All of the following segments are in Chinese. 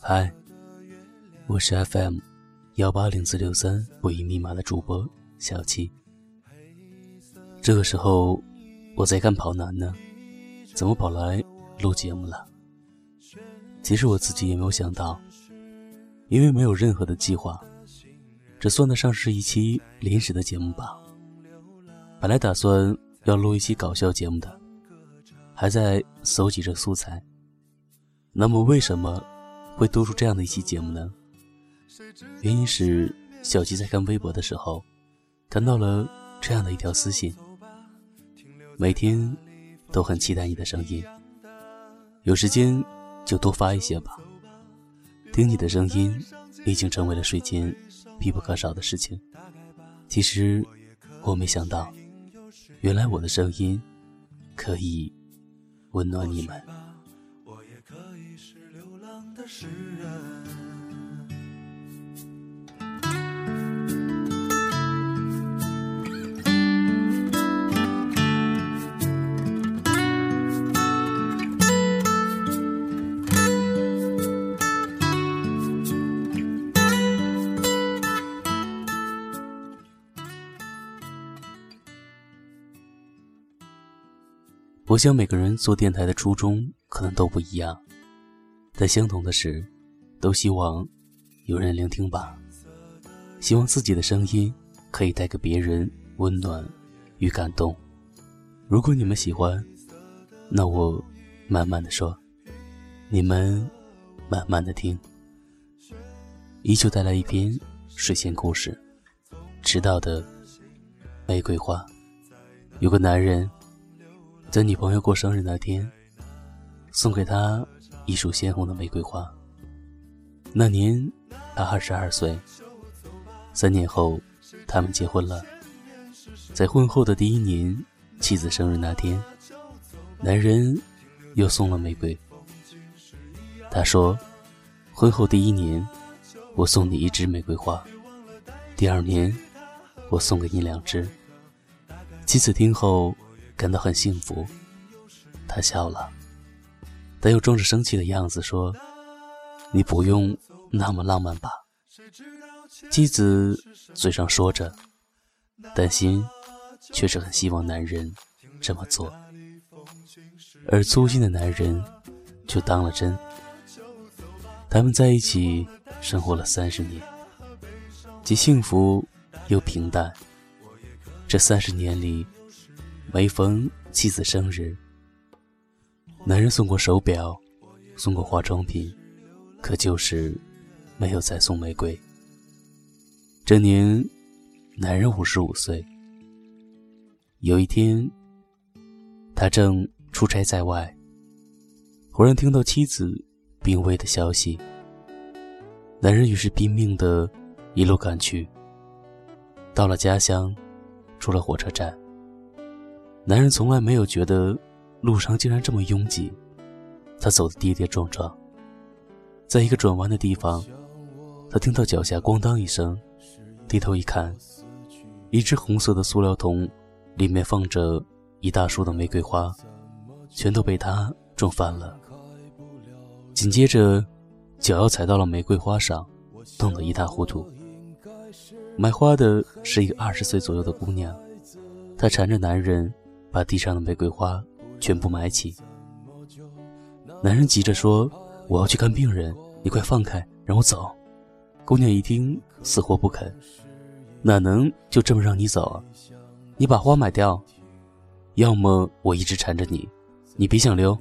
嗨，我是 FM 幺八零四六三不一密码的主播小七。这个时候我在干跑男呢，怎么跑来录节目了？其实我自己也没有想到，因为没有任何的计划，这算得上是一期临时的节目吧。本来打算要录一期搞笑节目的，还在搜集着素材。那么为什么？会多出这样的一期节目呢？原因是小吉在看微博的时候，看到了这样的一条私信：每天都很期待你的声音，有时间就多发一些吧。听你的声音已经成为了睡前必不可少的事情。其实我没想到，原来我的声音可以温暖你们。我想每个人做电台的初衷可能都不一样。但相同的是，都希望有人聆听吧，希望自己的声音可以带给别人温暖与感动。如果你们喜欢，那我慢慢的说，你们慢慢的听。依旧带来一篇睡前故事，迟到的玫瑰花。有个男人，在女朋友过生日那天，送给她。一束鲜红的玫瑰花。那年，她二十二岁。三年后，他们结婚了。在婚后的第一年，妻子生日那天，男人又送了玫瑰。他说：“婚后第一年，我送你一支玫瑰花；第二年，我送给你两支。”妻子听后感到很幸福，他笑了。但又装着生气的样子说：“你不用那么浪漫吧？”妻子嘴上说着，但心却是很希望男人这么做。而粗心的男人就当了真。他们在一起生活了三十年，既幸福又平淡。这三十年里，每逢妻子生日，男人送过手表，送过化妆品，可就是没有再送玫瑰。这年，男人五十五岁。有一天，他正出差在外，忽然听到妻子病危的消息。男人于是拼命的一路赶去。到了家乡，出了火车站，男人从来没有觉得。路上竟然这么拥挤，他走的跌跌撞撞。在一个转弯的地方，他听到脚下咣当一声，低头一看，一只红色的塑料桶，里面放着一大束的玫瑰花，全都被他撞翻了。紧接着，脚要踩到了玫瑰花上，弄得一塌糊涂。买花的是一个二十岁左右的姑娘，她缠着男人，把地上的玫瑰花。全部埋起。男人急着说：“我要去看病人，你快放开，让我走。”姑娘一听，死活不肯：“哪能就这么让你走？你把花买掉，要么我一直缠着你，你别想溜。”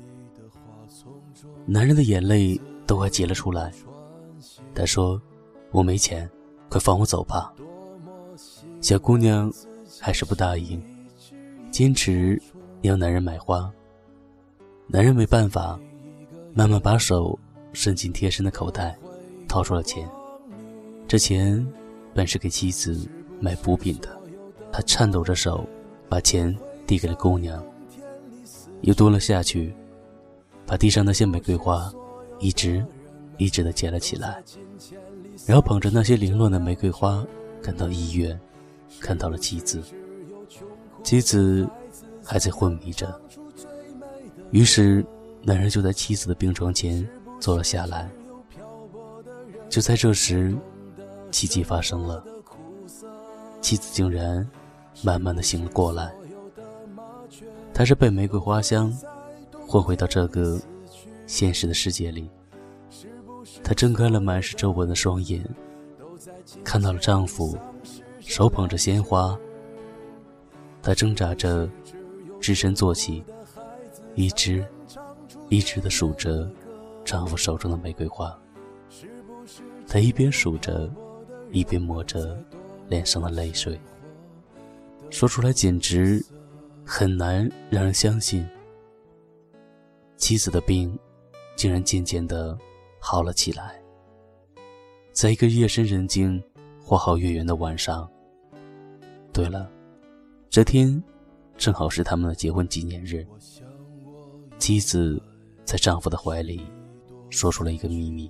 男人的眼泪都快结了出来。他说：“我没钱，快放我走吧。”小姑娘还是不答应，坚持。要男人买花，男人没办法，慢慢把手伸进贴身的口袋，掏出了钱。这钱本是给妻子买补品的，他颤抖着手把钱递给了姑娘，又蹲了下去，把地上那些玫瑰花一直一直的捡了起来，然后捧着那些凌乱的玫瑰花赶到医院，看到了妻子。妻子还在昏迷着，于是男人就在妻子的病床前坐了下来。就在这时，奇迹发生了，妻子竟然慢慢的醒了过来。她是被玫瑰花香混回到这个现实的世界里。她睁开了满是皱纹的双眼，看到了丈夫手捧着鲜花。他挣扎着支身坐起，一只一只的数着丈夫手中的玫瑰花。她一边数着，一边抹着脸上的泪水。说出来简直很难让人相信，妻子的病竟然渐渐的好了起来。在一个夜深人静、花好月圆的晚上。对了。这天，正好是他们的结婚纪念日。妻子在丈夫的怀里说出了一个秘密：“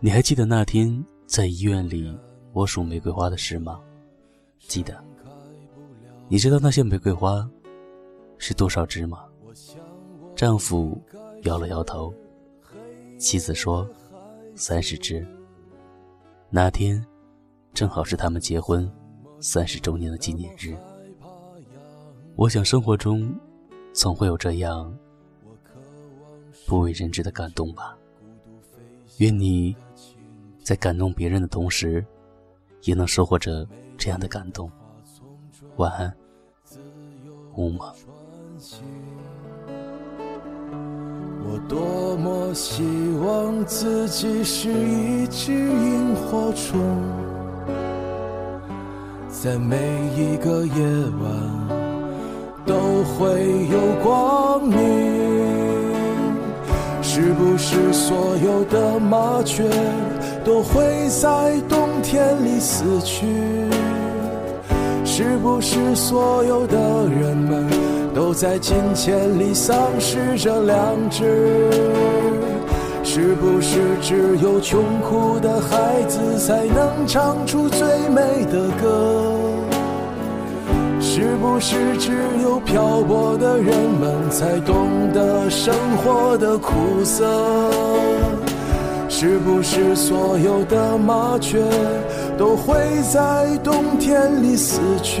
你还记得那天在医院里我数玫瑰花的事吗？”“记得。”“你知道那些玫瑰花是多少枝吗？”丈夫摇了摇头。妻子说：“三十枝。”那天，正好是他们结婚。三十周年的纪念日，我想生活中总会有这样不为人知的感动吧。愿你在感动别人的同时，也能收获着这样的感动。晚安，乌马。我多么希望自己是一只萤火虫。在每一个夜晚都会有光明，是不是所有的麻雀都会在冬天里死去？是不是所有的人们都在金钱里丧失着良知？是不是只有穷苦的孩子才能唱出最美的歌？是不是只有漂泊的人们才懂得生活的苦涩？是不是所有的麻雀都会在冬天里死去？